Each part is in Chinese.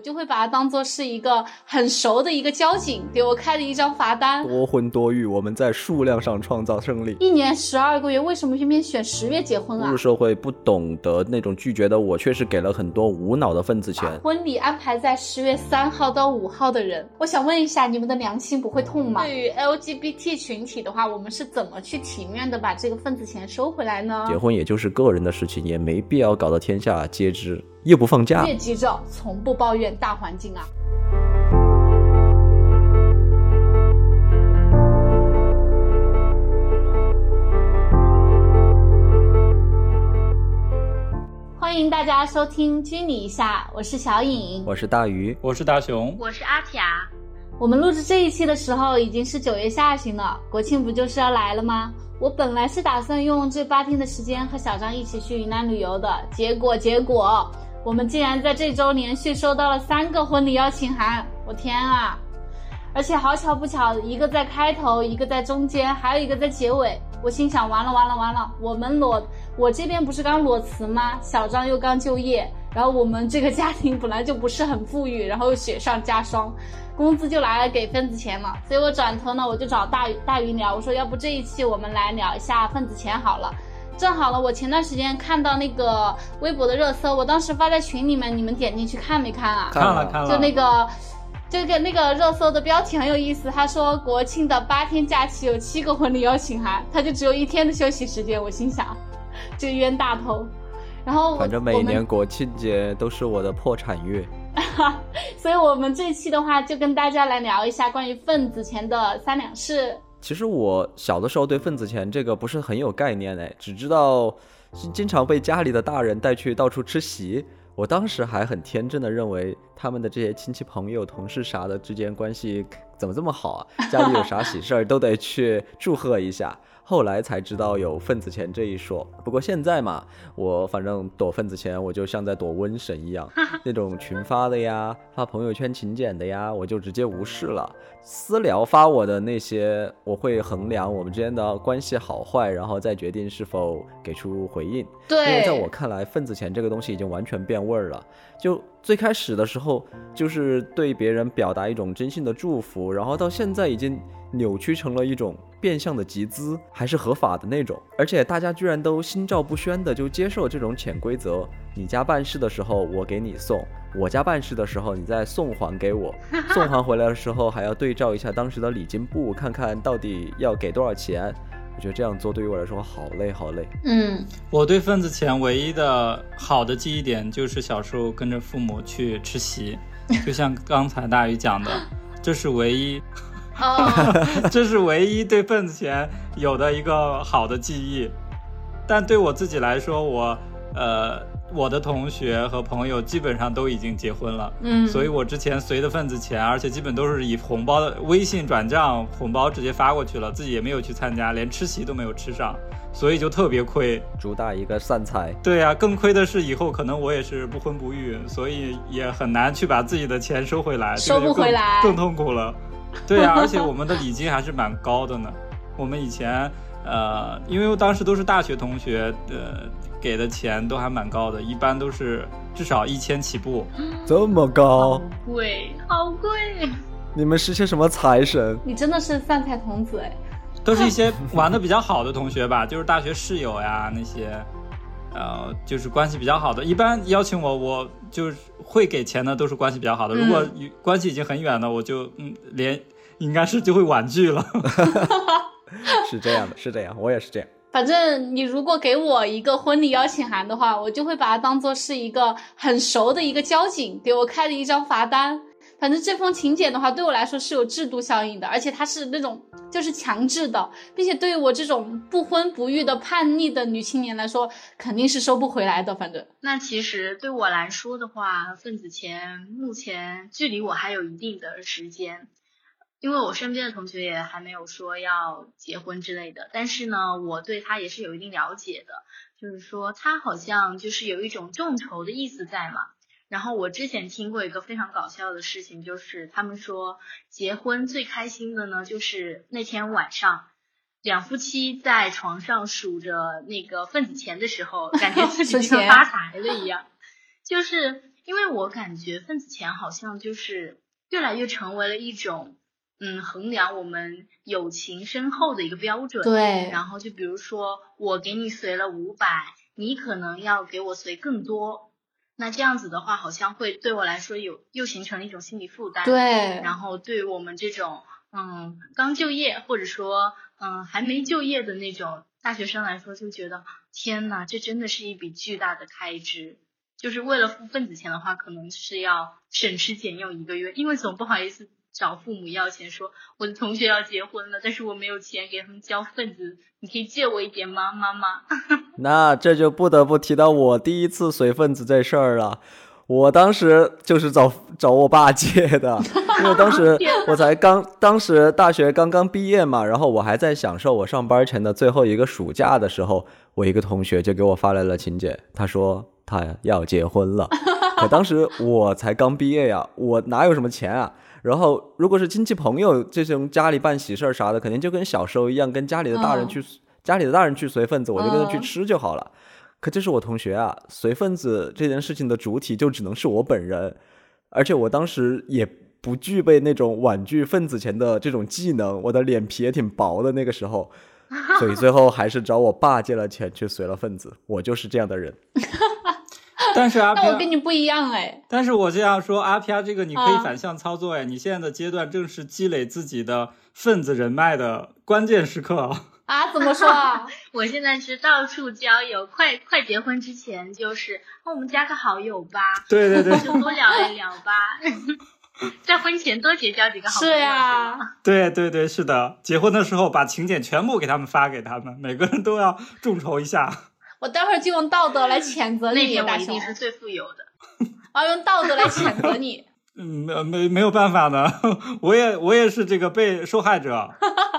我就会把它当做是一个很熟的一个交警给我开的一张罚单。多婚多育，我们在数量上创造胜利。一年十二个月，为什么偏偏选十月结婚啊？入社会不懂得那种拒绝的我，确实给了很多无脑的份子钱。婚礼安排在十月三号到五号的人，我想问一下，你们的良心不会痛吗？对于 LGBT 群体的话，我们是怎么去体面的把这个份子钱收回来呢？结婚也就是个人的事情，也没必要搞得天下皆知。又不放假，越急着从不抱怨大环境啊。欢迎大家收听《拘你一下》，我是小颖，我是大鱼，我是大熊，我是阿雅。我们录制这一期的时候已经是九月下旬了，国庆不就是要来了吗？我本来是打算用这八天的时间和小张一起去云南旅游的，结果结果。我们竟然在这周连续收到了三个婚礼邀请函，我天啊！而且好巧不巧，一个在开头，一个在中间，还有一个在结尾。我心想，完了完了完了！我们裸，我这边不是刚裸辞吗？小张又刚就业，然后我们这个家庭本来就不是很富裕，然后雪上加霜，工资就拿来给份子钱了。所以我转头呢，我就找大大鱼聊，我说要不这一期我们来聊一下份子钱好了。正好了，我前段时间看到那个微博的热搜，我当时发在群里面，你们点进去看没看啊？看了看了。就那个，这个那个热搜的标题很有意思，他说国庆的八天假期有七个婚礼邀请函，他就只有一天的休息时间。我心想，这冤大头。然后反正每年国庆节都是我的破产月。所以我们这期的话，就跟大家来聊一下关于份子钱的三两事。其实我小的时候对份子钱这个不是很有概念哎，只知道经常被家里的大人带去到处吃席。我当时还很天真的认为他们的这些亲戚朋友、同事啥的之间关系怎么这么好啊？家里有啥喜事儿都得去祝贺一下。后来才知道有份子钱这一说，不过现在嘛，我反正躲份子钱，我就像在躲瘟神一样，那种群发的呀，发朋友圈请柬的呀，我就直接无视了。私聊发我的那些，我会衡量我们之间的关系好坏，然后再决定是否给出回应。对，因为在我看来，份子钱这个东西已经完全变味儿了。就最开始的时候，就是对别人表达一种真心的祝福，然后到现在已经扭曲成了一种。变相的集资还是合法的那种，而且大家居然都心照不宣的就接受这种潜规则。你家办事的时候我给你送，我家办事的时候你再送还给我，送还回来的时候还要对照一下当时的礼金簿，看看到底要给多少钱。我觉得这样做对于我来说好累好累。嗯，我对份子钱唯一的好的记忆点就是小时候跟着父母去吃席，就像刚才大鱼讲的，这是唯一。哦，这是唯一对份子钱有的一个好的记忆，但对我自己来说，我呃，我的同学和朋友基本上都已经结婚了，嗯，所以我之前随的份子钱，而且基本都是以红包的微信转账，红包直接发过去了，自己也没有去参加，连吃席都没有吃上，所以就特别亏，主打一个散财。对呀，更亏的是以后可能我也是不婚不育，所以也很难去把自己的钱收回来，收不回来，更痛苦了。对呀，而且我们的礼金还是蛮高的呢。我们以前，呃，因为当时都是大学同学，呃，给的钱都还蛮高的，一般都是至少一千起步。这么高？贵，好贵！你们是些什么财神？你真的是散财童子哎！都是一些玩的比较好的同学吧，就是大学室友呀那些。呃，就是关系比较好的，一般邀请我，我就是会给钱的，都是关系比较好的。如果关系已经很远了，我就嗯，连应该是就会婉拒了。是这样的，是这样，我也是这样。反正你如果给我一个婚礼邀请函的话，我就会把它当做是一个很熟的一个交警给我开的一张罚单。反正这封请柬的话，对我来说是有制度效应的，而且它是那种就是强制的，并且对于我这种不婚不育的叛逆的女青年来说，肯定是收不回来的。反正那其实对我来说的话，份子钱目前距离我还有一定的时间，因为我身边的同学也还没有说要结婚之类的。但是呢，我对他也是有一定了解的，就是说他好像就是有一种众筹的意思在嘛。然后我之前听过一个非常搞笑的事情，就是他们说结婚最开心的呢，就是那天晚上两夫妻在床上数着那个份子钱的时候，感觉自己就发财了一样。就是因为我感觉份子钱好像就是越来越成为了一种，嗯，衡量我们友情深厚的一个标准。对，然后就比如说我给你随了五百，你可能要给我随更多，那这样子的话，好像会对我来说有又形成了一种心理负担。对，然后对我们这种嗯刚就业或者说嗯还没就业的那种大学生来说，就觉得天呐，这真的是一笔巨大的开支。就是为了付份子钱的话，可能是要省吃俭用一个月，因为总不好意思找父母要钱，说我的同学要结婚了，但是我没有钱给他们交份子，你可以借我一点吗，妈妈？那这就不得不提到我第一次随份子这事儿了。我当时就是找找我爸借的，因为当时 我才刚，当时大学刚刚毕业嘛，然后我还在享受我上班前的最后一个暑假的时候，我一个同学就给我发来了请柬，他说他要结婚了，可当时我才刚毕业呀，我哪有什么钱啊？然后如果是亲戚朋友这种家里办喜事儿啥的，肯定就跟小时候一样，跟家里的大人去，家里的大人去随份子，我就跟着去吃就好了。可这是我同学啊，随份子这件事情的主体就只能是我本人，而且我当时也不具备那种婉拒份子钱的这种技能，我的脸皮也挺薄的那个时候，所以最后还是找我爸借了钱去随了份子。我就是这样的人。但是阿那我跟你不一样哎。但是我这样说，阿 P R 这个你可以反向操作哎，你现在的阶段正是积累自己的份子人脉的关键时刻。啊？怎么说啊？我现在是到处交友，快快结婚之前就是哦，我们加个好友吧，对对对，就多聊一聊吧。在婚前多结交几个好朋友。是呀，对对对，是的。结婚的时候把请柬全部给他们发给他们，每个人都要众筹一下。我待会儿就用道德来谴责你，那天我大雄一定。是最富有的。我要用道德来谴责你。嗯，没没没有办法呢，我也我也是这个被受害者。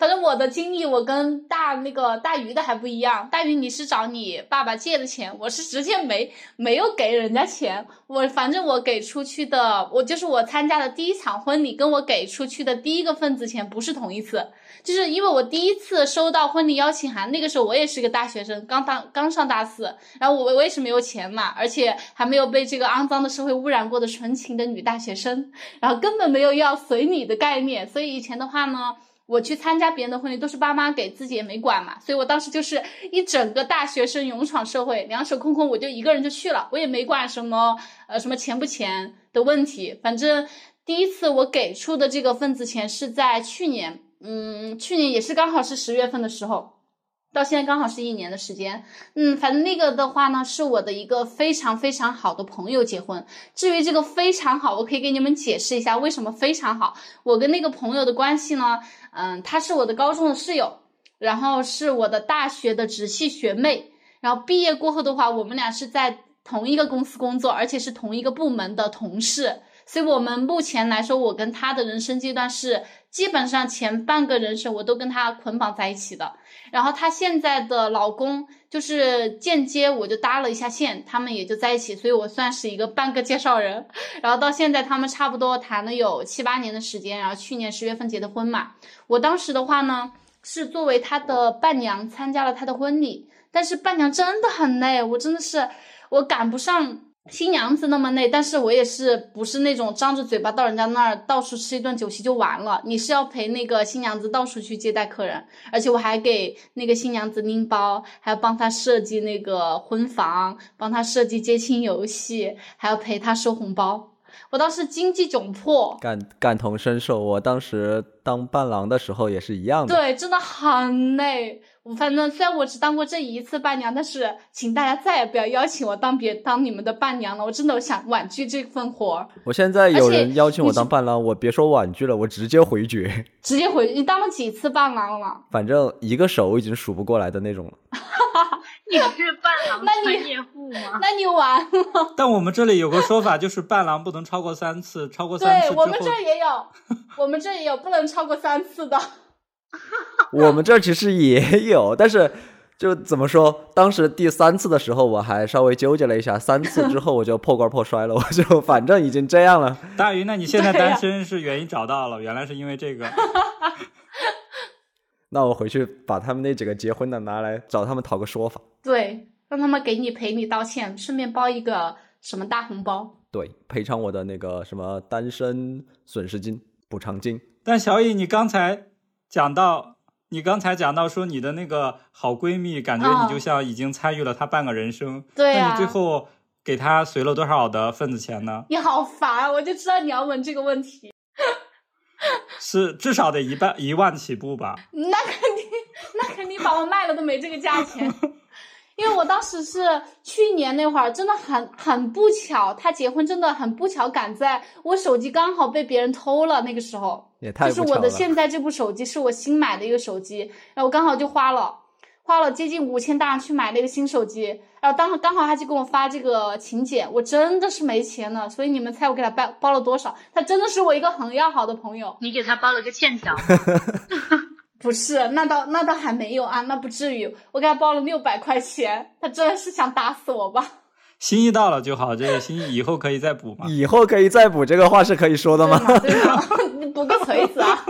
反正我的经历，我跟大那个大鱼的还不一样。大鱼你是找你爸爸借的钱，我是直接没没有给人家钱。我反正我给出去的，我就是我参加的第一场婚礼，跟我给出去的第一个份子钱不是同一次。就是因为我第一次收到婚礼邀请函，那个时候我也是个大学生，刚当刚上大四，然后我我也是没有钱嘛，而且还没有被这个肮脏的社会污染过的纯情的女大学生，然后根本没有要随礼的概念，所以以前的话呢。我去参加别人的婚礼都是爸妈给，自己也没管嘛，所以我当时就是一整个大学生勇闯社会，两手空空，我就一个人就去了，我也没管什么呃什么钱不钱的问题，反正第一次我给出的这个份子钱是在去年，嗯，去年也是刚好是十月份的时候。到现在刚好是一年的时间，嗯，反正那个的话呢，是我的一个非常非常好的朋友结婚。至于这个非常好，我可以给你们解释一下为什么非常好。我跟那个朋友的关系呢，嗯，他是我的高中的室友，然后是我的大学的直系学妹，然后毕业过后的话，我们俩是在同一个公司工作，而且是同一个部门的同事。所以我们目前来说，我跟他的人生阶段是基本上前半个人生我都跟他捆绑在一起的。然后他现在的老公就是间接我就搭了一下线，他们也就在一起，所以我算是一个半个介绍人。然后到现在他们差不多谈了有七八年的时间，然后去年十月份结的婚嘛。我当时的话呢，是作为他的伴娘参加了他的婚礼，但是伴娘真的很累，我真的是我赶不上。新娘子那么累，但是我也是不是那种张着嘴巴到人家那儿到处吃一顿酒席就完了。你是要陪那个新娘子到处去接待客人，而且我还给那个新娘子拎包，还要帮她设计那个婚房，帮她设计接亲游戏，还要陪她收红包。我当时经济窘迫，感感同身受。我当时当伴郎的时候也是一样的。对，真的很累。我反正虽然我只当过这一次伴娘，但是请大家再也不要邀请我当别当你们的伴娘了。我真的想婉拒这份活儿。我现在有人邀请我当伴郎，我别说婉拒了，我直接回绝。直接回你当了几次伴郎了？反正一个手已经数不过来的那种了。你是伴郎 那你专业户吗？那你完了。但我们这里有个说法，就是伴郎不能超过三次，超过三次之后对我们这也有，我们这也有不能超过三次的。我们这其实也有，但是就怎么说，当时第三次的时候我还稍微纠结了一下，三次之后我就破罐破摔了，我就反正已经这样了。大鱼，那你现在单身是原因找到了，原来是因为这个。那我回去把他们那几个结婚的拿来找他们讨个说法。对，让他们给你赔礼道歉，顺便包一个什么大红包。对，赔偿我的那个什么单身损失金、补偿金。但小乙，你刚才讲到，你刚才讲到说你的那个好闺蜜，感觉你就像已经参与了她半个人生。对那你最后给她随了多少的份子钱呢？你好烦，啊我就知道你要问这个问题。是至少得一半一万起步吧？那肯定，那肯定把我卖了都没这个价钱。因为我当时是去年那会儿，真的很很不巧，他结婚真的很不巧，赶在我手机刚好被别人偷了那个时候，也太就是我的现在这部手机是我新买的一个手机，然后我刚好就花了花了接近五千大去买了一个新手机，然后当时刚好他就给我发这个请柬，我真的是没钱了，所以你们猜我给他包包了多少？他真的是我一个很要好的朋友，你给他包了个欠条。不是，那倒那倒还没有啊，那不至于。我给他包了六百块钱，他真的是想打死我吧？心意到了就好，这个心意以后可以再补嘛。以后可以再补，这个话是可以说的吗？对吗？你补个锤子啊！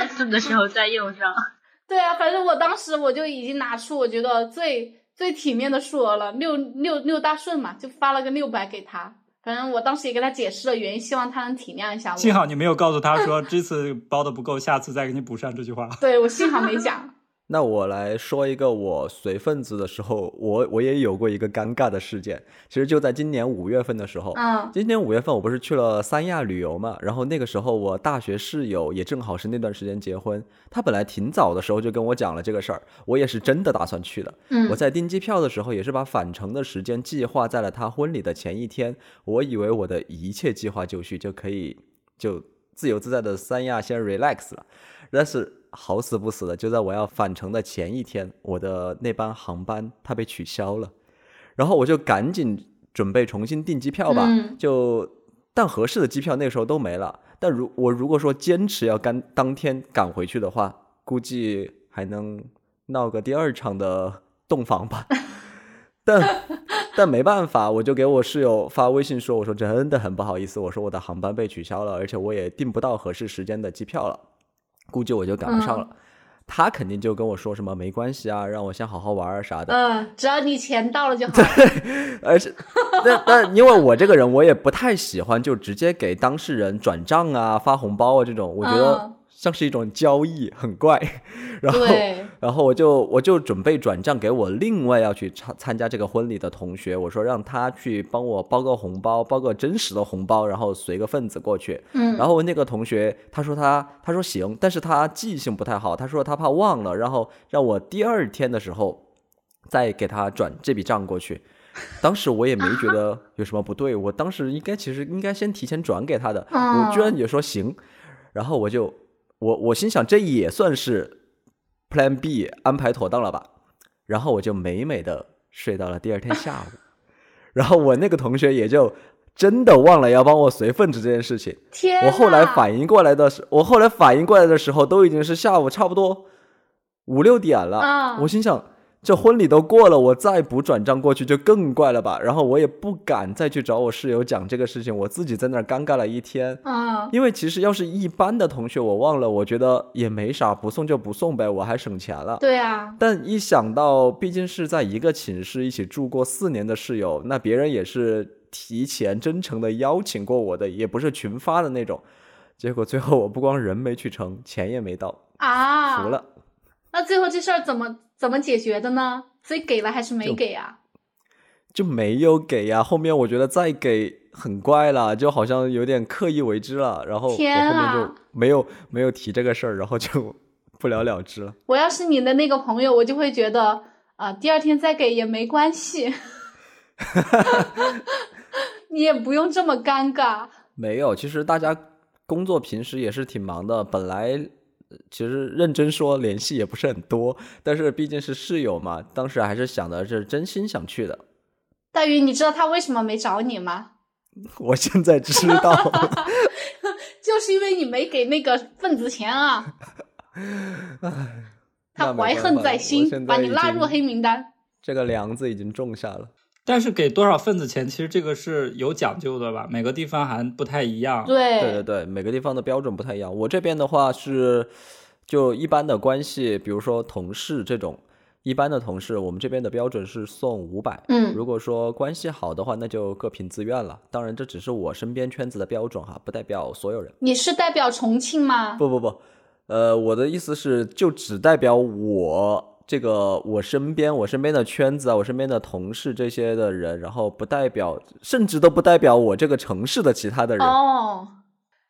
第二次的时候再用上。对啊，反正我当时我就已经拿出我觉得最最体面的数额了，六六六大顺嘛，就发了个六百给他。反正我当时也跟他解释了原因，希望他能体谅一下我。幸好你没有告诉他说 这次包的不够，下次再给你补上这句话。对我幸好没讲。那我来说一个我随份子的时候，我我也有过一个尴尬的事件。其实就在今年五月份的时候，嗯，今年五月份我不是去了三亚旅游嘛，然后那个时候我大学室友也正好是那段时间结婚，他本来挺早的时候就跟我讲了这个事儿，我也是真的打算去的。嗯，我在订机票的时候也是把返程的时间计划在了他婚礼的前一天，我以为我的一切计划就绪就可以就自由自在的三亚先 relax 了，但是。好死不死的，就在我要返程的前一天，我的那班航班它被取消了，然后我就赶紧准备重新订机票吧。嗯、就但合适的机票那个时候都没了。但如我如果说坚持要赶当天赶回去的话，估计还能闹个第二场的洞房吧。但但没办法，我就给我室友发微信说：“我说真的很不好意思，我说我的航班被取消了，而且我也订不到合适时间的机票了。”估计我就赶不上了，嗯、他肯定就跟我说什么没关系啊，让我先好好玩啥的。嗯，只要你钱到了就好。对，而且，但但因为我这个人，我也不太喜欢就直接给当事人转账啊、发红包啊这种，我觉得像是一种交易，很怪。然后，然后我就我就准备转账给我另外要去参参加这个婚礼的同学，我说让他去帮我包个红包，包个真实的红包，然后随个份子过去。嗯，然后那个同学他说他他说行，但是他记性不太好，他说他怕忘了，然后让我第二天的时候再给他转这笔账过去。当时我也没觉得有什么不对，我当时应该其实应该先提前转给他的，哦、我居然也说行，然后我就我我心想这也算是。Plan B 安排妥当了吧，然后我就美美的睡到了第二天下午，然后我那个同学也就真的忘了要帮我随份子这件事情。天！我后来反应过来的时，我后来反应过来的时候，都已经是下午差不多五六点了。啊、我心想，这婚礼都过了，我再不转账过去就更怪了吧？然后我也不敢再去找我室友讲这个事情，我自己在那儿尴尬了一天。啊，因为其实要是一般的同学，我忘了，我觉得也没啥，不送就不送呗，我还省钱了。对啊。但一想到毕竟是在一个寝室一起住过四年的室友，那别人也是提前真诚的邀请过我的，也不是群发的那种。结果最后我不光人没去成，钱也没到啊，服了。那最后这事儿怎么怎么解决的呢？所以给了还是没给啊？就没有给呀、啊。后面我觉得再给很怪了，就好像有点刻意为之了。然后我后面就没有没有提这个事儿，然后就 不了了之了。我要是你的那个朋友，我就会觉得啊、呃，第二天再给也没关系，你也不用这么尴尬。没有，其实大家工作平时也是挺忙的，本来。其实认真说，联系也不是很多，但是毕竟是室友嘛，当时还是想的是真心想去的。大鱼，你知道他为什么没找你吗？我现在知道，就是因为你没给那个份子钱啊。他怀恨在心，把你拉入黑名单。这个梁子已经种下了。但是给多少份子钱，其实这个是有讲究的吧？每个地方还不太一样。对对对对，每个地方的标准不太一样。我这边的话是，就一般的关系，比如说同事这种，一般的同事，我们这边的标准是送五百。嗯如果说关系好的话，那就各凭自愿了。当然，这只是我身边圈子的标准哈，不代表所有人。你是代表重庆吗？不不不，呃，我的意思是，就只代表我这个我身边我身边的圈子啊，我身边的同事这些的人，然后不代表，甚至都不代表我这个城市的其他的人。哦，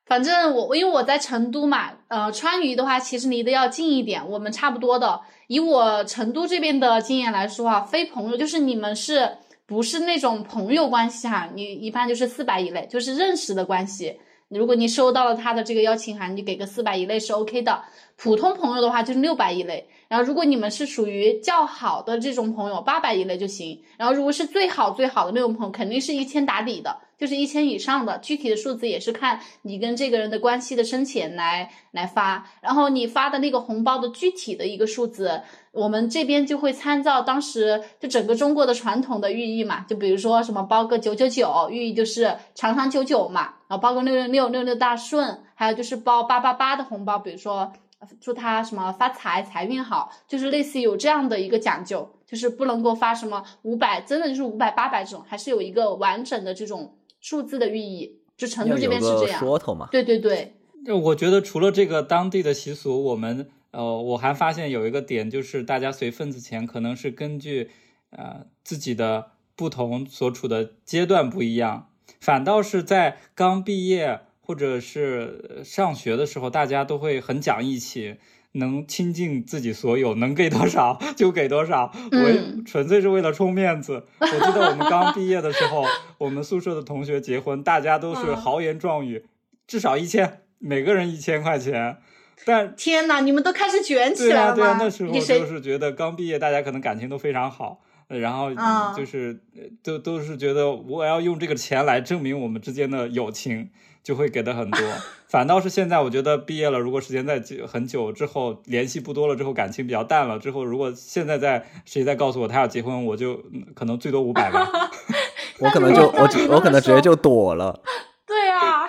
反正我因为我在成都嘛，呃，川渝的话其实离得要近一点，我们差不多的。以我成都这边的经验来说啊，非朋友就是你们是不是那种朋友关系哈？你一般就是四百以内，就是认识的关系。如果你收到了他的这个邀请函，你给个四百以内是 OK 的。普通朋友的话就是六百以内，然后如果你们是属于较好的这种朋友，八百以内就行。然后如果是最好最好的那种朋友，肯定是一千打底的，就是一千以上的。具体的数字也是看你跟这个人的关系的深浅来来发。然后你发的那个红包的具体的一个数字，我们这边就会参照当时就整个中国的传统的寓意嘛，就比如说什么包个九九九，寓意就是长长久久嘛，然后包个六六六六六大顺，还有就是包八八八的红包，比如说祝他什么发财财运好，就是类似于有这样的一个讲究，就是不能够发什么五百，真的就是五百八百这种，还是有一个完整的这种数字的寓意。就成都这边是这样，说头嘛。对对对，就我觉得除了这个当地的习俗，我们呃，我还发现有一个点，就是大家随份子钱可能是根据呃自己的不同所处的阶段不一样，反倒是在刚毕业或者是呃上学的时候，大家都会很讲义气。能倾尽自己所有，能给多少 就给多少，为嗯纯粹是为了充面子。我记得我们刚毕业的时候，我们宿舍的同学结婚，大家都是嗯豪言壮语，至少一千，每个人一千块钱。但天呐，你们都开始卷起来了吗？对啊，那时候就是觉得刚毕业，大家可能感情都非常好，呃然后啊就是呃都都是觉得我要用这个钱来证明我们之间的友情，就会给的很多。反倒是现在，我觉得毕业了，如果时间在久很久之后，联系不多了之后，感情比较淡了之后，如果现在在谁再告诉我他要结婚，我就嗯可能最多五百吧。我可能就我我可能直接就躲了。对啊，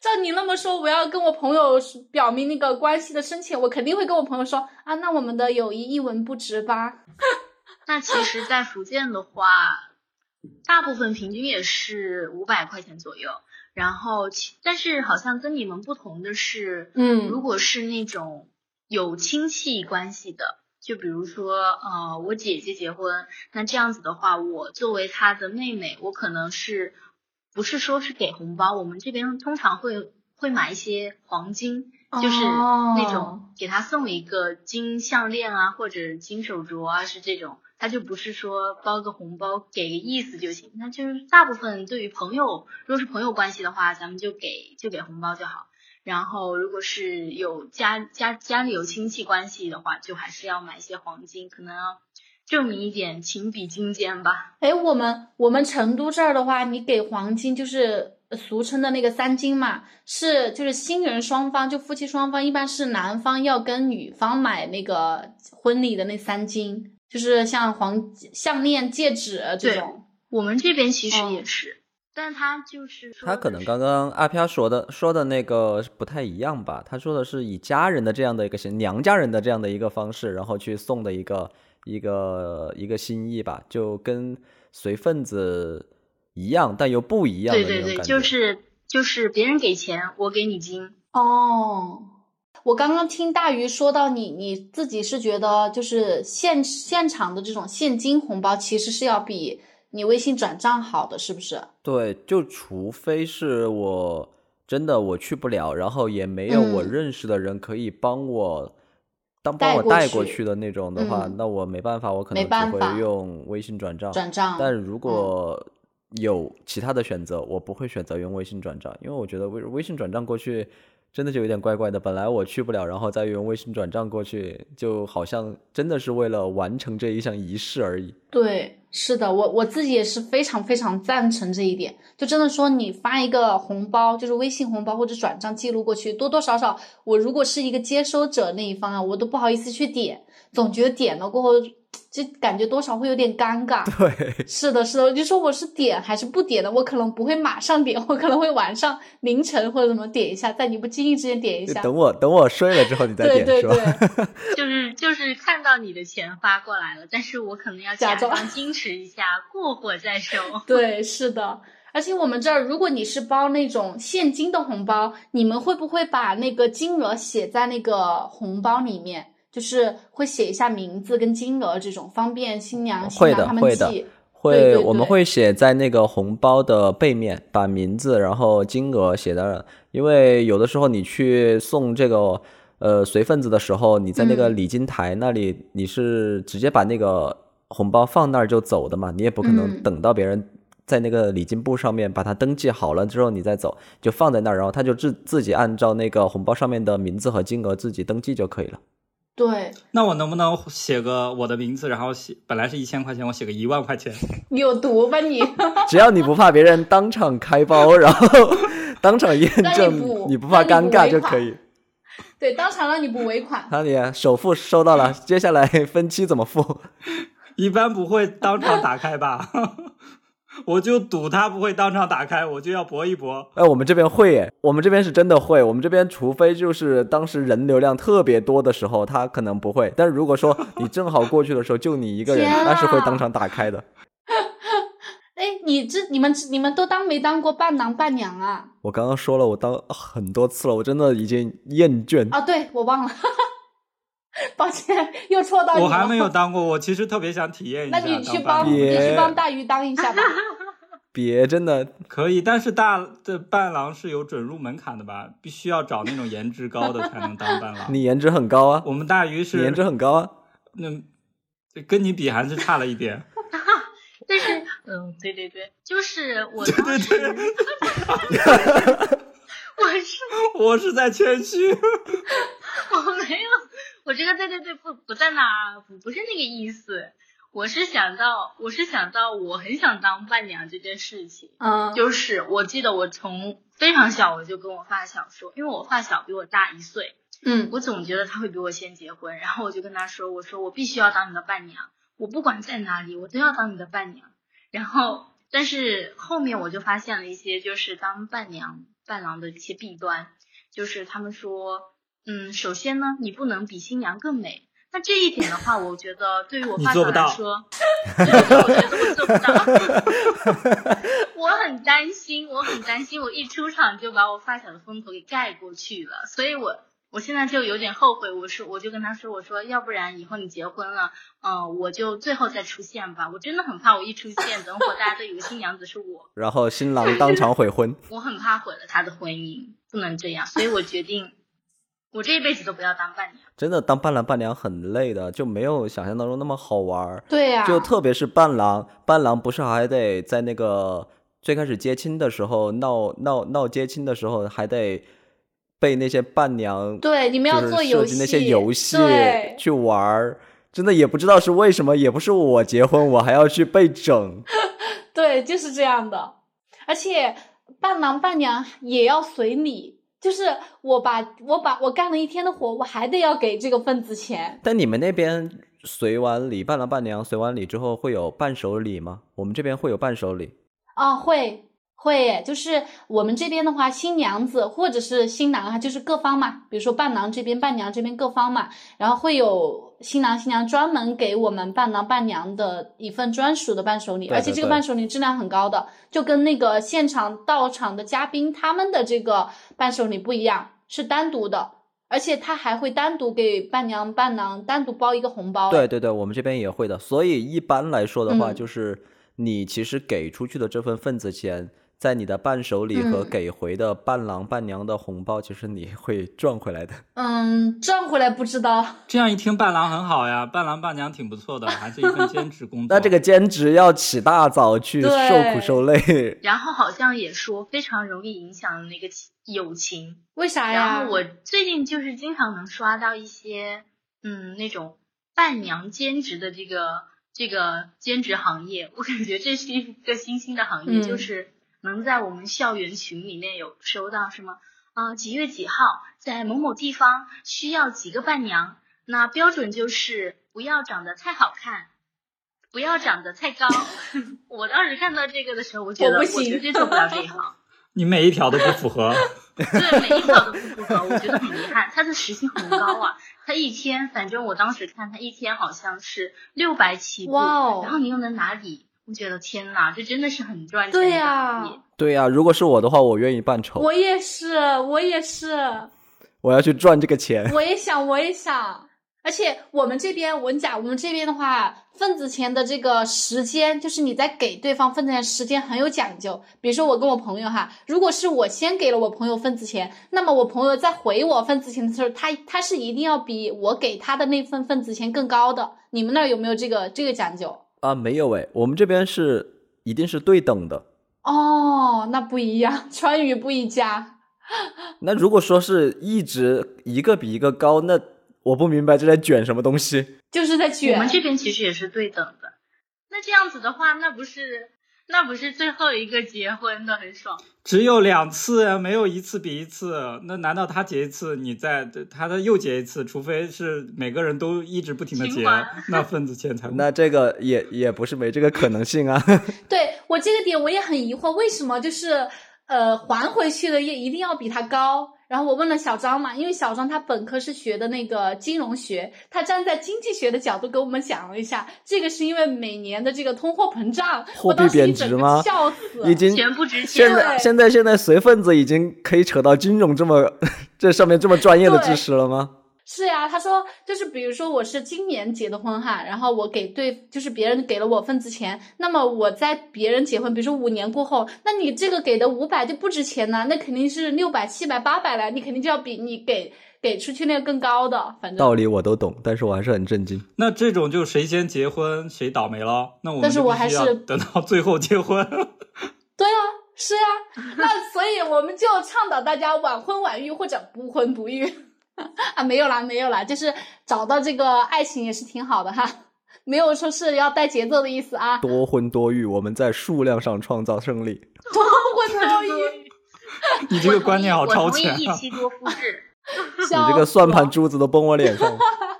照你那么说，我要跟我朋友表明那个关系的深浅，我肯定会跟我朋友说啊，那我们的友谊一文不值吧？那其实，在福建的话，大部分平均也是五百块钱左右。然后其，但是好像跟你们不同的是，嗯如果是那种有亲戚关系的，就比如说，呃，我姐姐结婚，那这样子的话，我作为她的妹妹，我可能是不是说是给红包？我们这边通常会会买一些黄金，就是那种哦给她送一个金项链啊，或者金手镯啊，是这种。他就不是说包个红包给个意思就行，那就是大部分对于朋友，如果是朋友关系的话，咱们就给就给红包就好。然后如果是有家家家里有亲戚关系的话，就还是要买一些黄金，可能要证明一点情比金坚吧。哎，我们我们成都这儿的话，你给黄金就是俗称的那个三金嘛，是就是新人双方就夫妻双方，一般是男方要跟女方买那个婚礼的那三金，就是像黄项链、戒指这种。我们这边其实哦也是，但他就是他可能刚刚阿飘说的说的那个不太一样吧？他说的是以家人的这样的一个形，娘家人的这样的一个方式，然后去送的一个一个一个心意吧，就跟随份子一样，但又不一样的对对对，那种感觉。就是就是别人给钱，我给你金。哦，我刚刚听大鱼说到你你自己是觉得就是现现场的这种现金红包其实是要比你微信转账好的，是不是？对，就除非是我真的我去不了，然后也没有我嗯认识的人可以帮我。当帮我带过去的那种的话，嗯那我没办法，我可没能只会用微信转账。转账。但如果有其他的选择，我不会选择用微信转账，因为我觉得微微信转账过去真的就有点怪怪的。本来我去不了，然后再用微信转账过去，就好像真的是为了完成这一项仪式而已。对，是的，我我自己也是非常非常赞成这一点。就真的说，你发一个红包，就是微信红包或者转账记录过去，多多少少，我如果是一个接收者那一方啊，我都不好意思去点，总觉得点了过后就感觉多少会有点尴尬。对，是的，是的，就说我是点还是不点的，我可能不会马上点，我可能会晚上凌晨或者怎么点一下，在你不经意之间点一下。等我等我睡了之后你再点，对对是吧？对，就是就是看到你的钱发过来了，但是我可能要假装假装矜持一下，过会儿再收。对，是的。而且我们这儿，如果你是包那种现金的红包，你们会不会把那个金额写在那个红包里面？就是会写一下名字跟金额这种，方便新娘新会的郎他们会的记。会，对对我们会写在那个红包的背面，把名字然后金额写在那。因为有的时候你去送这个呃随份子的时候，你在那个嗯礼金台那里，你是直接把那个红包放那儿就走的嘛，你也不可能嗯等到别人在那个礼金簿上面把它登记好了之后你再走，就放在那儿，然后他就自自己按照那个红包上面的名字和金额自己登记就可以了。对，那我能不能写个我的名字，然后写本来是一千块钱，我写个一万块钱？你有毒吧你？只要你不怕别人当场开包，然后 当场验证，你不怕尴尬就可以。对，当场让你补尾款。那你首付收到了，接下来分期怎么付？一般不会当场打开吧？我就赌他不会当场打开，我就要搏一搏。哎，我们这边会耶，我们这边是真的会。我们这边除非就是当时人流量特别多的时候，他可能不会。但是如果说你正好过去的时候就你一个人，那是会当场打开的。哎，你这你们你们都当没当过伴郎伴娘啊？我刚刚说了，我当很多次了，我真的已经厌倦。啊，对我忘了，抱歉，又戳到你。我还没有 当过，我其实特别想体验一下那下。你去帮你去帮大鱼当一下吧。别真的，可以，但是大这伴郎是有准入门槛的吧？必须要找那种颜值高的才能当伴郎。你颜值很高啊，我们大鱼是颜值很高啊。那跟你比还是差了一点。但是，嗯，对对对，就是我当时，我是我是在谦虚。对对对不不在那儿，不不是那个意思。我是想到，我是想到，我很想当伴娘这件事情。嗯，就是我记得我从非常小我就跟我发小说，因为我发小比我大一岁，嗯，我总觉得他会比我先结婚，然后我就跟他说，我说我必须要当你的伴娘，我不管在哪里，我都要当你的伴娘。然后，但是后面我就发现了一些就是当伴娘、伴郎的一些弊端，就是他们说，嗯，首先呢，你不能比新娘更美。那这一点的话，我觉得对于我发小来说，对对对，我觉得我做不到。我很担心，我很担心，我一出场就把我发小的风头给盖过去了，所以我我现在就有点后悔。我说，我就跟他说，我说，要不然以后你结婚了，嗯、我就最后再出现吧。我真的很怕我一出现，等会儿大家都以为新娘子是我，然后新郎当场悔婚，我很怕毁了他的婚姻，不能这样，所以我决定，我这一辈子都不要当伴娘。真的当伴郎伴娘很累的，就没有想象当中那么好玩儿。对呀、就特别是伴郎，伴郎不是还得在那个最开始接亲的时候闹闹闹接亲的时候，还得被那些伴娘对，你们要做游戏，设计那些游戏，去玩儿，真的也不知道是为什么，也不是我结婚我还要去被整，对，就是这样的。而且伴郎伴娘也要随礼，就是我把我把我干了一天的活，我还得要给这个份子钱。但你们那边随完礼，伴郎伴娘随完礼之后会有伴手礼吗？我们这边会有伴手礼。啊，会会，就是我们这边的话，新娘子或者是新郎啊，就是各方嘛，比如说伴郎这边、伴娘这边各方嘛，然后会有新郎新娘专门给我们伴郎伴娘的一份专属的伴手礼，对而且这个伴手礼质量很高的，就跟那个现场到场的嘉宾他们的这个伴手礼不一样，是单独的。而且他还会单独给伴娘伴郎单独包一个红包，对，对对，我们这边也会的。所以一般来说的话，嗯就是你其实给出去的这份份子钱，在你的伴手礼和嗯给回的伴郎伴娘的红包，就是你会赚回来的。嗯，赚回来不知道，这样一听，伴郎很好呀，伴郎伴娘挺不错的，还是一份兼职工 作。那这个兼职要起大早去受苦受累，然后好像也说非常容易影响那个情友情。为啥呀？然后我最近就是经常能刷到一些，嗯，那种伴娘兼职的这个这个兼职行业，我感觉这是一个新兴的行业，嗯就是能在我们校园群里面有收到什么啊、几月几号在某某地方需要几个伴娘，那标准就是不要长得太好看，不要长得太高。我当时看到这个的时候，我觉得我我不行绝对做不了这一行。你每一条都不符合。对，每一条都不符合，我觉得很遗憾。他的时薪很高啊，他一天，反正我当时看他一天好像是六百起步，哇哦然后你又能拿礼，我觉得天呐，这真的是很赚钱的对呀行业。对呀、如果是我的话，我愿意扮丑，我也是，我也是，我要去赚这个钱。我也想，我也想。而且我们这边，我跟你讲，我们这边的话，份子钱的这个时间，就是你在给对方份子钱时间很有讲究。比如说我跟我朋友哈，如果是我先给了我朋友份子钱，那么我朋友在回我份子钱的时候，他他是一定要比我给他的那份份子钱更高的。你们那儿有没有这个这个讲究？啊，没有诶，我们这边是一定是对等的。哦，那不一样，川渝不一家。那如果说是一直一个比一个高，那我不明白这在卷什么东西。就是在卷。我们这边其实也是对等的。那这样子的话，那不是那不是最后一个结婚的很爽？只有两次呀，没有一次比一次。那难道他结一次，你再他再又结一次？除非是每个人都一直不停的结，那份子钱才那这个也也不是没这个可能性啊。对我这个点我也很疑惑，为什么就是呃还回去的也一定要比他高？然后我问了小张嘛，因为小张他本科是学的那个金融学，他站在经济学的角度给我们讲了一下，这个是因为每年的这个通货膨胀，我当时货币贬一整个值吗笑死。已经钱不值现钱了。在现在现在随份子已经可以扯到金融这么 这上面这么专业的知识了吗？是呀，他说就是比如说我是今年结的婚哈，然后我给对就是别人给了我份子钱，那么我在别人结婚，比如说五年过后，那你这个给的五百就不值钱呢，那肯定是六百、七百、八百了，你肯定就要比你给给出去那个更高的，反正道理我都懂，但是我还是很震惊。那这种就谁先结婚谁倒霉了。那我但是我还是等到最后结婚。对啊，是啊，那所以我们就倡导大家晚婚晚育或者不婚不育 啊，没有啦，没有啦，就是找到这个爱情也是挺好的哈，没有说是要带节奏的意思啊，多婚多育，我们在数量上创造胜利。多婚多育。你这个观念好超前啊！一妻多夫制。你这个算盘珠子都崩我脸上。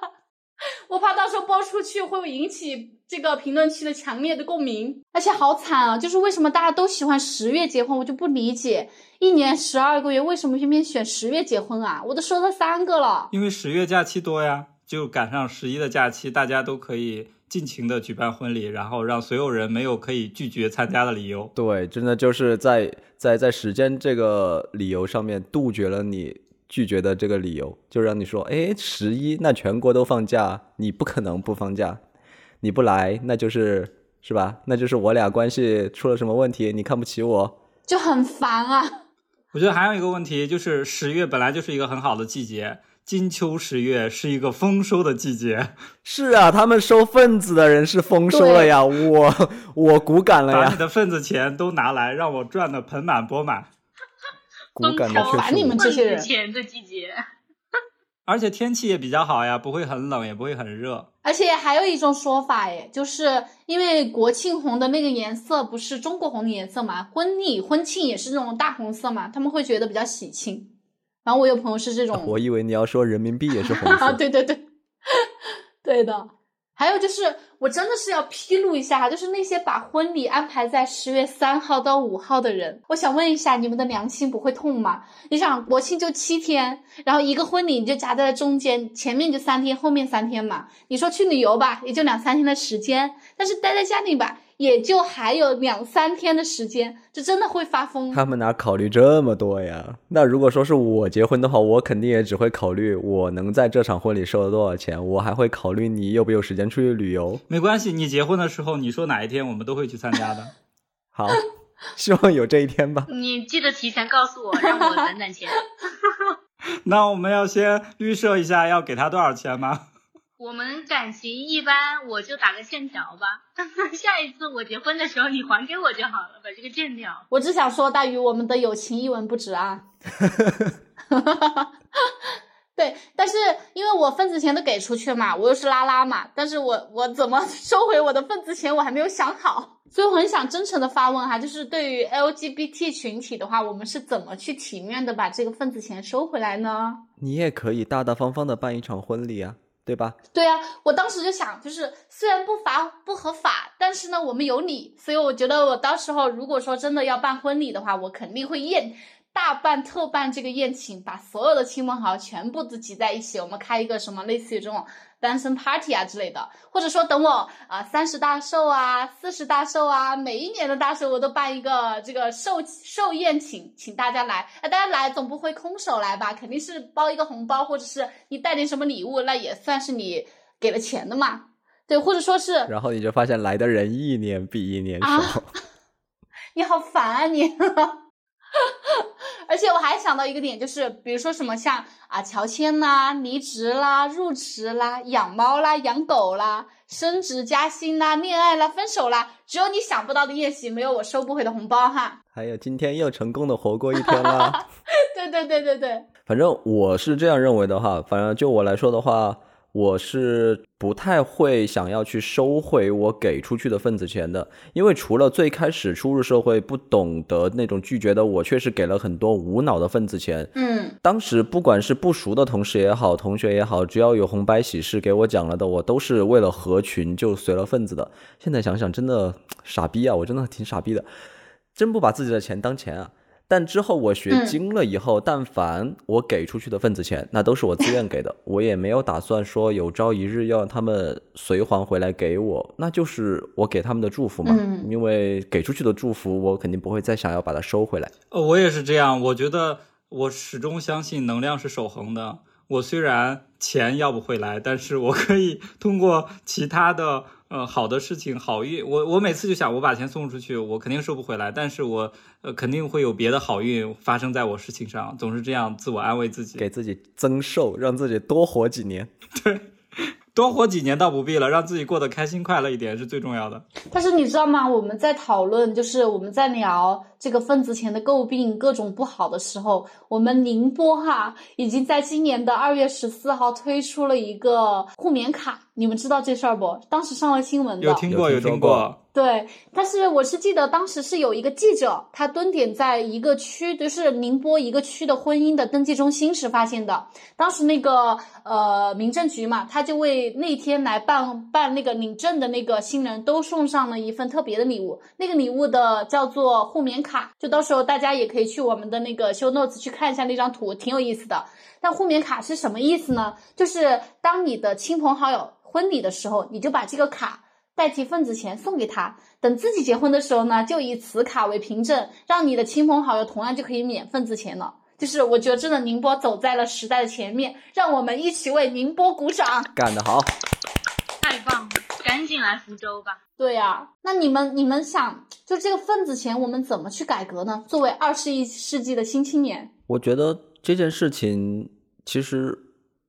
我怕到时候播出去会引起这个评论区的强烈的共鸣，而且好惨啊！就是为什么大家都喜欢十月结婚，我就不理解，一年十二个月，为什么偏偏选十月结婚啊？我都说了三个了。因为十月假期多呀，就赶上十一的假期，大家都可以尽情的举办婚礼，然后让所有人没有可以拒绝参加的理由。对，真的就是在在在时间这个理由上面杜绝了你拒绝的这个理由，就让你说，哎，十一那全国都放假，你不可能不放假，你不来那就是是吧？那就是我俩关系出了什么问题，你看不起我。就很烦啊！我觉得还有一个问题就是，十月本来就是一个很好的季节，金秋十月是一个丰收的季节，是啊，他们收份子的人是丰收了呀，我我骨感了呀，把你的份子钱都拿来，让我赚的盆满钵满。骨感的烦你们这些人钱的季节，而且天气也比较好呀，不会很冷，也不会很热。而且还有一种说法，哎，就是因为国庆红的那个颜色不是中国红的颜色嘛，婚礼婚庆也是那种大红色嘛，他们会觉得比较喜庆。然后我有朋友是这种，我以为你要说人民币也是红啊，色，对对对，对的。还有就是，我真的是要披露一下哈，就是那些把婚礼安排在十月三号到五号的人，我想问一下，你们的良心不会痛吗？你想国庆就七天，然后一个婚礼你就夹在了中间，前面就三天，后面三天嘛。你说去旅游吧，也就两三天的时间，但是待在家里吧，也就还有两三天的时间，这真的会发疯。他们哪考虑这么多呀？那如果说是我结婚的话，我肯定也只会考虑我能在这场婚礼收了多少钱，我还会考虑你有没有时间出去旅游。没关系，你结婚的时候你说哪一天，我们都会去参加的。好，希望有这一天吧。你记得提前告诉我，让我攒攒钱。那我们要先预设一下要给他多少钱吗？我们感情一般，我就打个欠条吧。下一次我结婚的时候，你还给我就好了，把这个欠条。我只想说，大鱼，我们的友情一文不值啊。对，但是因为我份子钱都给出去嘛，我又是拉拉嘛，但是我我怎么收回我的份子钱，我还没有想好，所以我很想真诚的发问哈，就是对于 LGBT 群体的话，我们是怎么去体面的把这个份子钱收回来呢？你也可以大大方方的办一场婚礼啊，对吧？对啊，我当时就想，就是虽然不法不合法，但是呢，我们有理，所以我觉得我到时候如果说真的要办婚礼的话，我肯定会宴大办特办这个宴请，把所有的亲朋好友全部都集在一起，我们开一个什么类似于这种。单身 party 啊之类的，或者说等我啊三十大寿啊四十大寿啊，每一年的大寿我都办一个这个寿寿宴请，请大家来。那大家来总不会空手来吧？肯定是包一个红包，或者是你带点什么礼物，那也算是你给了钱的嘛。对，或者说是，然后你就发现来的人一年比一年少。你好烦啊你！而且我还想到一个点，就是比如说什么像啊乔迁啦、离职啦、入职啦、养猫啦、养狗啦、升职加薪啦、恋爱啦、分手啦，只有你想不到的宴席，没有我收不回的红包哈。还有今天又成功的活过一天啦。对对对对对。反正我是这样认为的哈，反正就我来说的话。我是不太会想要去收回我给出去的份子钱的，因为除了最开始初入社会不懂得那种拒绝的我，确实给了很多无脑的份子钱。嗯，当时不管是不熟的同事也好，同学也好，只要有红白喜事给我讲了的，我都是为了合群就随了份子的。现在想想，真的傻逼啊！我真的挺傻逼的，真不把自己的钱当钱啊！但之后我学精了以后，但凡我给出去的份子钱，那都是我自愿给的，我也没有打算说有朝一日要让他们随还回来给我，那就是我给他们的祝福嘛。因为给出去的祝福，我肯定不会再想要把它收回来。呃，我也是这样，我觉得我始终相信能量是守恒的。我虽然钱要不回来，但是我可以通过其他的。呃，好的事情，好运。我我每次就想，我把钱送出去，我肯定收不回来，但是我呃肯定会有别的好运发生在我事情上，总是这样自我安慰自己，给自己增寿，让自己多活几年。对。多活几年倒不必了，让自己过得开心快乐一点是最重要的。但是你知道吗？我们在讨论，就是我们在聊这个份子钱的诟病各种不好的时候，我们宁波哈已经在今年的二月十四号推出了一个互免卡，你们知道这事儿不？当时上了新闻的，有听过，有听过。对，但是我是记得当时是有一个记者，他蹲点在一个区，就是宁波一个区的婚姻的登记中心时发现的。当时那个呃民政局嘛，他就为那天来办办那个领证的那个新人都送上了一份特别的礼物，那个礼物的叫做互免卡，卡就到时候大家也可以去我们的那个修 notes 去看一下那张图，挺有意思的。但互免卡是什么意思呢？就是当你的亲朋好友婚礼的时候，你就把这个卡。代替份子钱送给他，等自己结婚的时候呢，就以此卡为凭证，让你的亲朋好友同样就可以免份子钱了。就是我觉得真的宁波走在了时代的前面，让我们一起为宁波鼓掌。干得好，太棒了！赶紧来福州吧。对呀，那你们你们想，就这个份子钱，我们怎么去改革呢？作为二十一世纪的新青年，我觉得这件事情其实。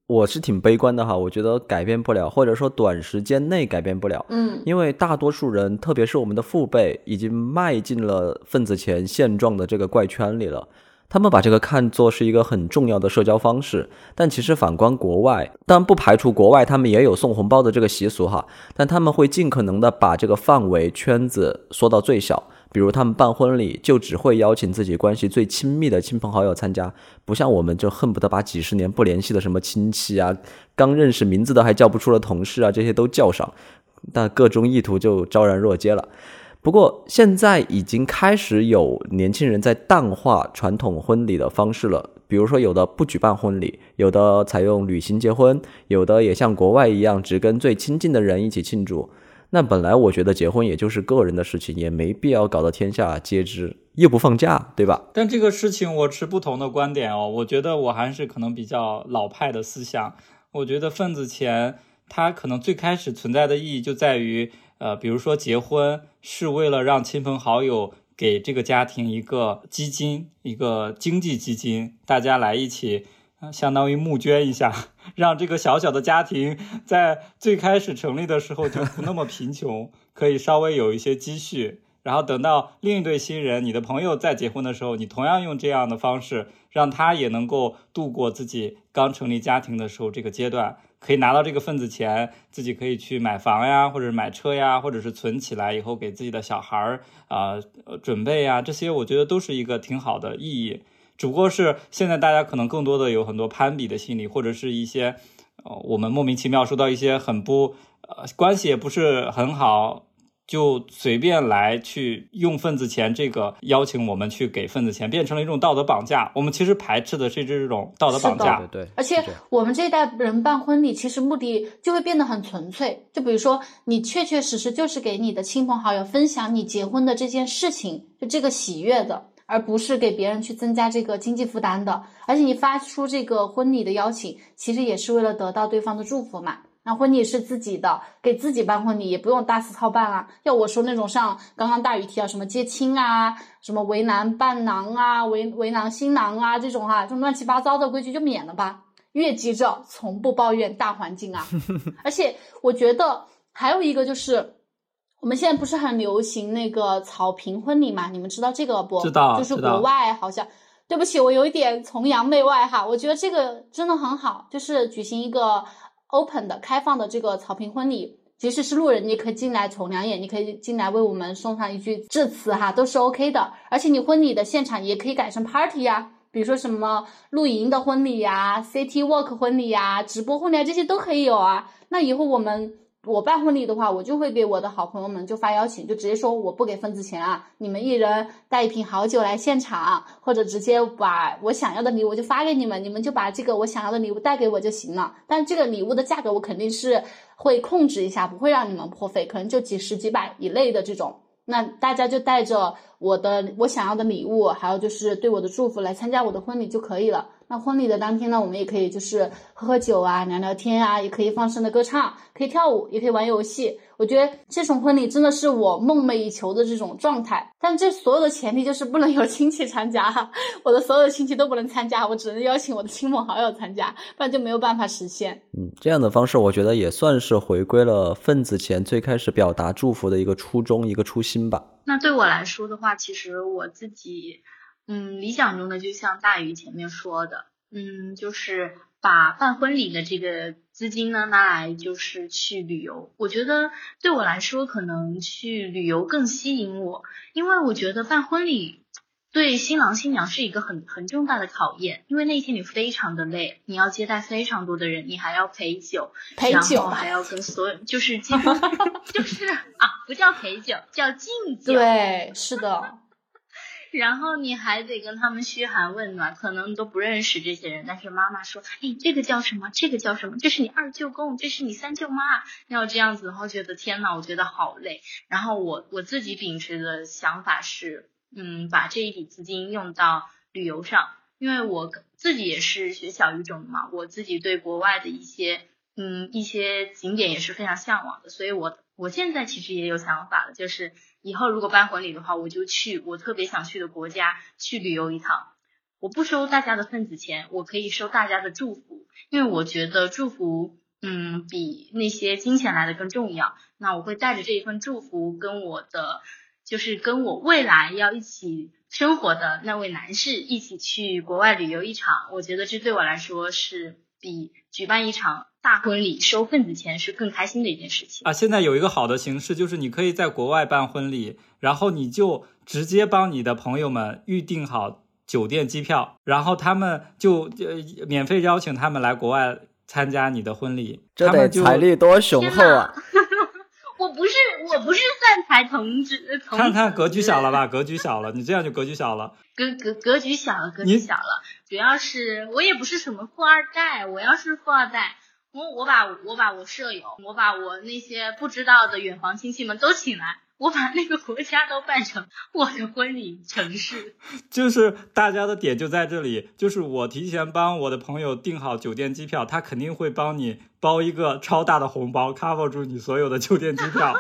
我是挺悲观的哈，我觉得改变不了，或者说短时间内改变不了。嗯，因为大多数人，特别是我们的父辈，已经迈进了份子钱现状的这个怪圈里了。他们把这个看作是一个很重要的社交方式，但其实反观国外，当然不排除国外他们也有送红包的这个习俗哈，但他们会尽可能的把这个范围圈子缩到最小。比如他们办婚礼，就只会邀请自己关系最亲密的亲朋好友参加，不像我们就恨不得把几十年不联系的什么亲戚啊，刚认识名字都还叫不出的同事啊，这些都叫上，但各种意图就昭然若揭了。不过现在已经开始有年轻人在淡化传统婚礼的方式了，比如说有的不举办婚礼，有的采用旅行结婚，有的也像国外一样，只跟最亲近的人一起庆祝。那本来我觉得结婚也就是个人的事情，也没必要搞得天下皆知，又不放假，对吧？但这个事情我持不同的观点哦，我觉得我还是可能比较老派的思想。我觉得份子钱它可能最开始存在的意义就在于，呃，比如说结婚是为了让亲朋好友给这个家庭一个基金，一个经济基金，大家来一起。相当于募捐一下，让这个小小的家庭在最开始成立的时候就不那么贫穷，可以稍微有一些积蓄。然后等到另一对新人，你的朋友再结婚的时候，你同样用这样的方式，让他也能够度过自己刚成立家庭的时候这个阶段，可以拿到这个份子钱，自己可以去买房呀，或者买车呀，或者是存起来以后给自己的小孩儿啊准备呀，这些我觉得都是一个挺好的意义。只不过是现在大家可能更多的有很多攀比的心理，或者是一些呃，我们莫名其妙收到一些很不呃关系也不是很好。就随便来去用份子钱，这个邀请我们去给份子钱，变成了一种道德绑架。我们其实排斥的是这种道德绑架。对对。而且我们这一代人办婚礼，其实目的就会变得很纯粹。就比如说，你确确实实就是给你的亲朋好友分享你结婚的这件事情，就这个喜悦的，而不是给别人去增加这个经济负担的。而且你发出这个婚礼的邀请，其实也是为了得到对方的祝福嘛。那婚礼是自己的，给自己办婚礼也不用大肆操办啊。要我说那种像刚刚大雨提到什么接亲啊，什么为难伴郎啊，为为难新郎啊这种哈，这种乱七八糟的规矩就免了吧。越急着从不抱怨大环境啊。而且我觉得还有一个就是，我们现在不是很流行那个草坪婚礼嘛？你们知道这个不？知道，就是国外好像。对不起，我有一点崇洋媚外哈。我觉得这个真的很好，就是举行一个。Open 的开放的这个草坪婚礼，即使是路人，你可以进来瞅两眼，你可以进来为我们送上一句致辞哈，都是 OK 的。而且你婚礼的现场也可以改成 party 呀，比如说什么露营的婚礼呀、city walk 婚礼呀、直播婚礼啊，这些都可以有啊。那以后我们。我办婚礼的话，我就会给我的好朋友们就发邀请，就直接说我不给份子钱啊，你们一人带一瓶好酒来现场，或者直接把我想要的礼物就发给你们，你们就把这个我想要的礼物带给我就行了。但这个礼物的价格我肯定是会控制一下，不会让你们破费，可能就几十几百以内的这种。那大家就带着我的我想要的礼物，还有就是对我的祝福来参加我的婚礼就可以了。那婚礼的当天呢，我们也可以就是喝喝酒啊，聊聊天啊，也可以放声的歌唱，可以跳舞，也可以玩游戏。我觉得这种婚礼真的是我梦寐以求的这种状态。但这所有的前提就是不能有亲戚参加，我的所有的亲戚都不能参加，我只能邀请我的亲朋好友参加，不然就没有办法实现。嗯，这样的方式我觉得也算是回归了份子钱最开始表达祝福的一个初衷，一个初心吧。那对我来说的话，其实我自己。嗯，理想中的就像大鱼前面说的，嗯，就是把办婚礼的这个资金呢拿来就是去旅游。我觉得对我来说，可能去旅游更吸引我，因为我觉得办婚礼对新郎新娘是一个很很重大的考验，因为那天你非常的累，你要接待非常多的人，你还要陪酒，陪酒还要跟所有就是几乎 就是啊，不叫陪酒，叫敬酒。对，是的。然后你还得跟他们嘘寒问暖，可能都不认识这些人，但是妈妈说，哎，这个叫什么？这个叫什么？这是你二舅公，这是你三舅妈。要这样子的话，觉得天呐，我觉得好累。然后我我自己秉持的想法是，嗯，把这一笔资金用到旅游上，因为我自己也是学小语种的嘛，我自己对国外的一些，嗯，一些景点也是非常向往的，所以我我现在其实也有想法了，就是。以后如果办婚礼的话，我就去我特别想去的国家去旅游一趟。我不收大家的份子钱，我可以收大家的祝福，因为我觉得祝福，嗯，比那些金钱来的更重要。那我会带着这一份祝福，跟我的，就是跟我未来要一起生活的那位男士一起去国外旅游一场。我觉得这对我来说是比举办一场。大婚礼收份子钱是更开心的一件事情啊！现在有一个好的形式，就是你可以在国外办婚礼，然后你就直接帮你的朋友们预定好酒店、机票，然后他们就呃免费邀请他们来国外参加你的婚礼。这得财力多雄厚啊！我不是我不是散财童子，看看格局小了吧？格局小了，你这样就格局小了。格格格局小了，格局小了。主要是我也不是什么富二代，我要是富二代。我我把我把我舍友，我把我那些不知道的远房亲戚们都请来，我把那个国家都办成我的婚礼城市。就是大家的点就在这里，就是我提前帮我的朋友订好酒店机票，他肯定会帮你包一个超大的红包，cover 住你所有的酒店机票。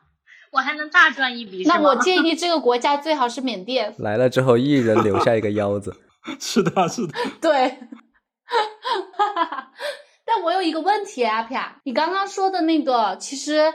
我还能大赚一笔。那我建议这个国家最好是缅甸。来了之后，一人留下一个腰子。是的，是的。对。我有一个问题，阿皮啊，你刚刚说的那个，其实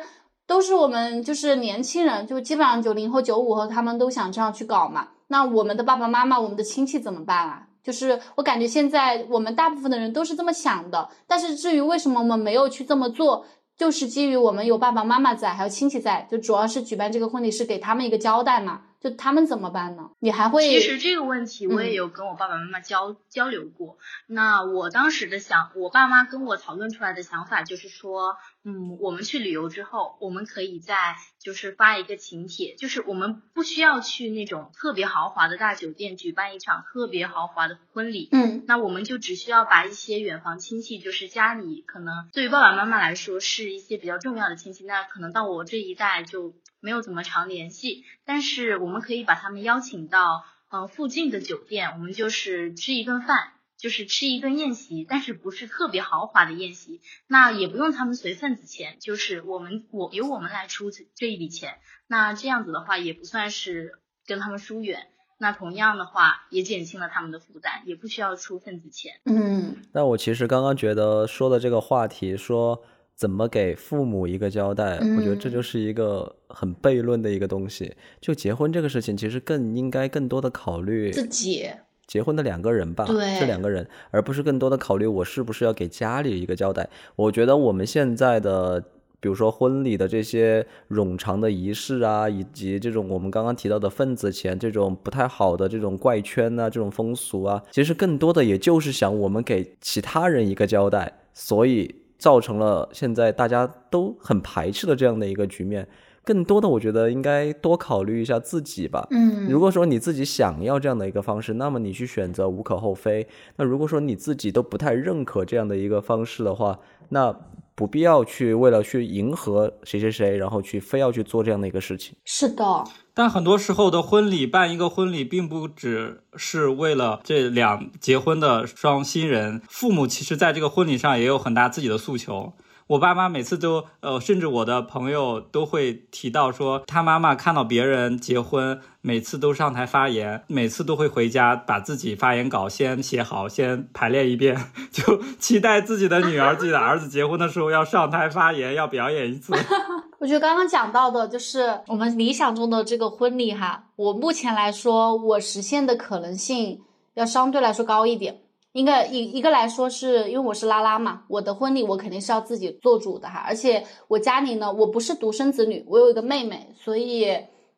都是我们就是年轻人，就基本上九零后、九五后他们都想这样去搞嘛。那我们的爸爸妈妈、我们的亲戚怎么办啊？就是我感觉现在我们大部分的人都是这么想的，但是至于为什么我们没有去这么做，就是基于我们有爸爸妈妈在，还有亲戚在，就主要是举办这个婚礼是给他们一个交代嘛。就他们怎么办呢？你还会？其实这个问题我也有跟我爸爸妈妈交交流过。那我当时的想，我爸妈跟我讨论出来的想法就是说，嗯，我们去旅游之后，我们可以在就是发一个请帖，就是我们不需要去那种特别豪华的大酒店举办一场特别豪华的婚礼。嗯，那我们就只需要把一些远房亲戚，就是家里可能对于爸爸妈妈来说是一些比较重要的亲戚，那可能到我这一代就。没有怎么常联系，但是我们可以把他们邀请到呃附近的酒店，我们就是吃一顿饭，就是吃一顿宴席，但是不是特别豪华的宴席，那也不用他们随份子钱，就是我们我由我们来出这一笔钱，那这样子的话也不算是跟他们疏远，那同样的话也减轻了他们的负担，也不需要出份子钱。嗯，那我其实刚刚觉得说的这个话题说。怎么给父母一个交代？我觉得这就是一个很悖论的一个东西。就结婚这个事情，其实更应该更多的考虑自己结婚的两个人吧，这两个人，而不是更多的考虑我是不是要给家里一个交代。我觉得我们现在的，比如说婚礼的这些冗长的仪式啊，以及这种我们刚刚提到的份子钱这种不太好的这种怪圈啊，这种风俗啊，其实更多的也就是想我们给其他人一个交代，所以。造成了现在大家都很排斥的这样的一个局面，更多的我觉得应该多考虑一下自己吧。嗯，如果说你自己想要这样的一个方式，那么你去选择无可厚非。那如果说你自己都不太认可这样的一个方式的话，那。不必要去为了去迎合谁谁谁，然后去非要去做这样的一个事情。是的，但很多时候的婚礼办一个婚礼，并不只是为了这两结婚的双新人，父母其实在这个婚礼上也有很大自己的诉求。我爸妈每次都，呃，甚至我的朋友都会提到说，他妈妈看到别人结婚，每次都上台发言，每次都会回家把自己发言稿先写好，先排练一遍，就期待自己的女儿、自己的儿子结婚的时候要上台发言，要表演一次。我觉得刚刚讲到的就是我们理想中的这个婚礼哈，我目前来说，我实现的可能性要相对来说高一点。应该一一个来说，是因为我是拉拉嘛，我的婚礼我肯定是要自己做主的哈，而且我家里呢，我不是独生子女，我有一个妹妹，所以，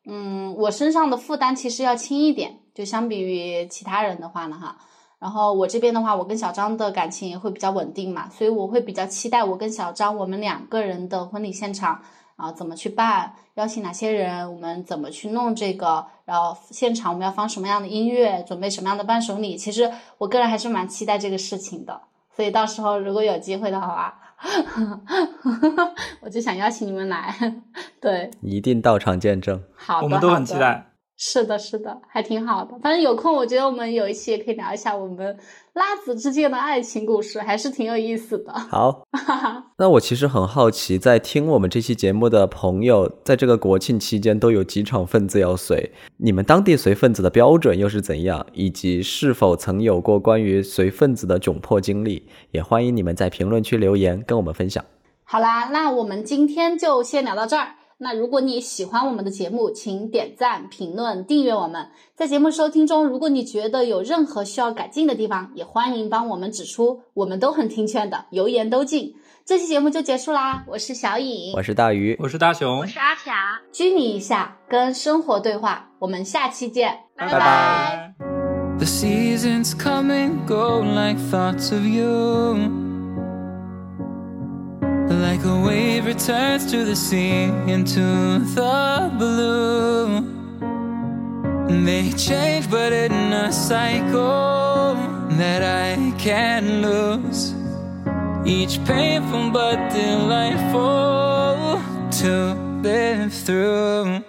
嗯，我身上的负担其实要轻一点，就相比于其他人的话呢哈。然后我这边的话，我跟小张的感情也会比较稳定嘛，所以我会比较期待我跟小张我们两个人的婚礼现场。啊，怎么去办？邀请哪些人？我们怎么去弄这个？然后现场我们要放什么样的音乐？准备什么样的伴手礼？其实我个人还是蛮期待这个事情的。所以到时候如果有机会的话，我就想邀请你们来。对，一定到场见证。好的，我们都很期待。是的，是的，还挺好的。反正有空，我觉得我们有一期也可以聊一下我们拉子之间的爱情故事，还是挺有意思的。好，那我其实很好奇，在听我们这期节目的朋友，在这个国庆期间都有几场份子要随，你们当地随份子的标准又是怎样？以及是否曾有过关于随份子的窘迫经历？也欢迎你们在评论区留言跟我们分享。好啦，那我们今天就先聊到这儿。那如果你喜欢我们的节目，请点赞、评论、订阅我们。在节目收听中，如果你觉得有任何需要改进的地方，也欢迎帮我们指出，我们都很听劝的，油盐都进。这期节目就结束啦，我是小颖，我是大鱼，我是大熊，我是阿霞，拘泥一下，跟生活对话，我们下期见，拜拜。Like a wave returns to the sea into the blue. They change, but in a cycle that I can't lose. Each painful but delightful to live through.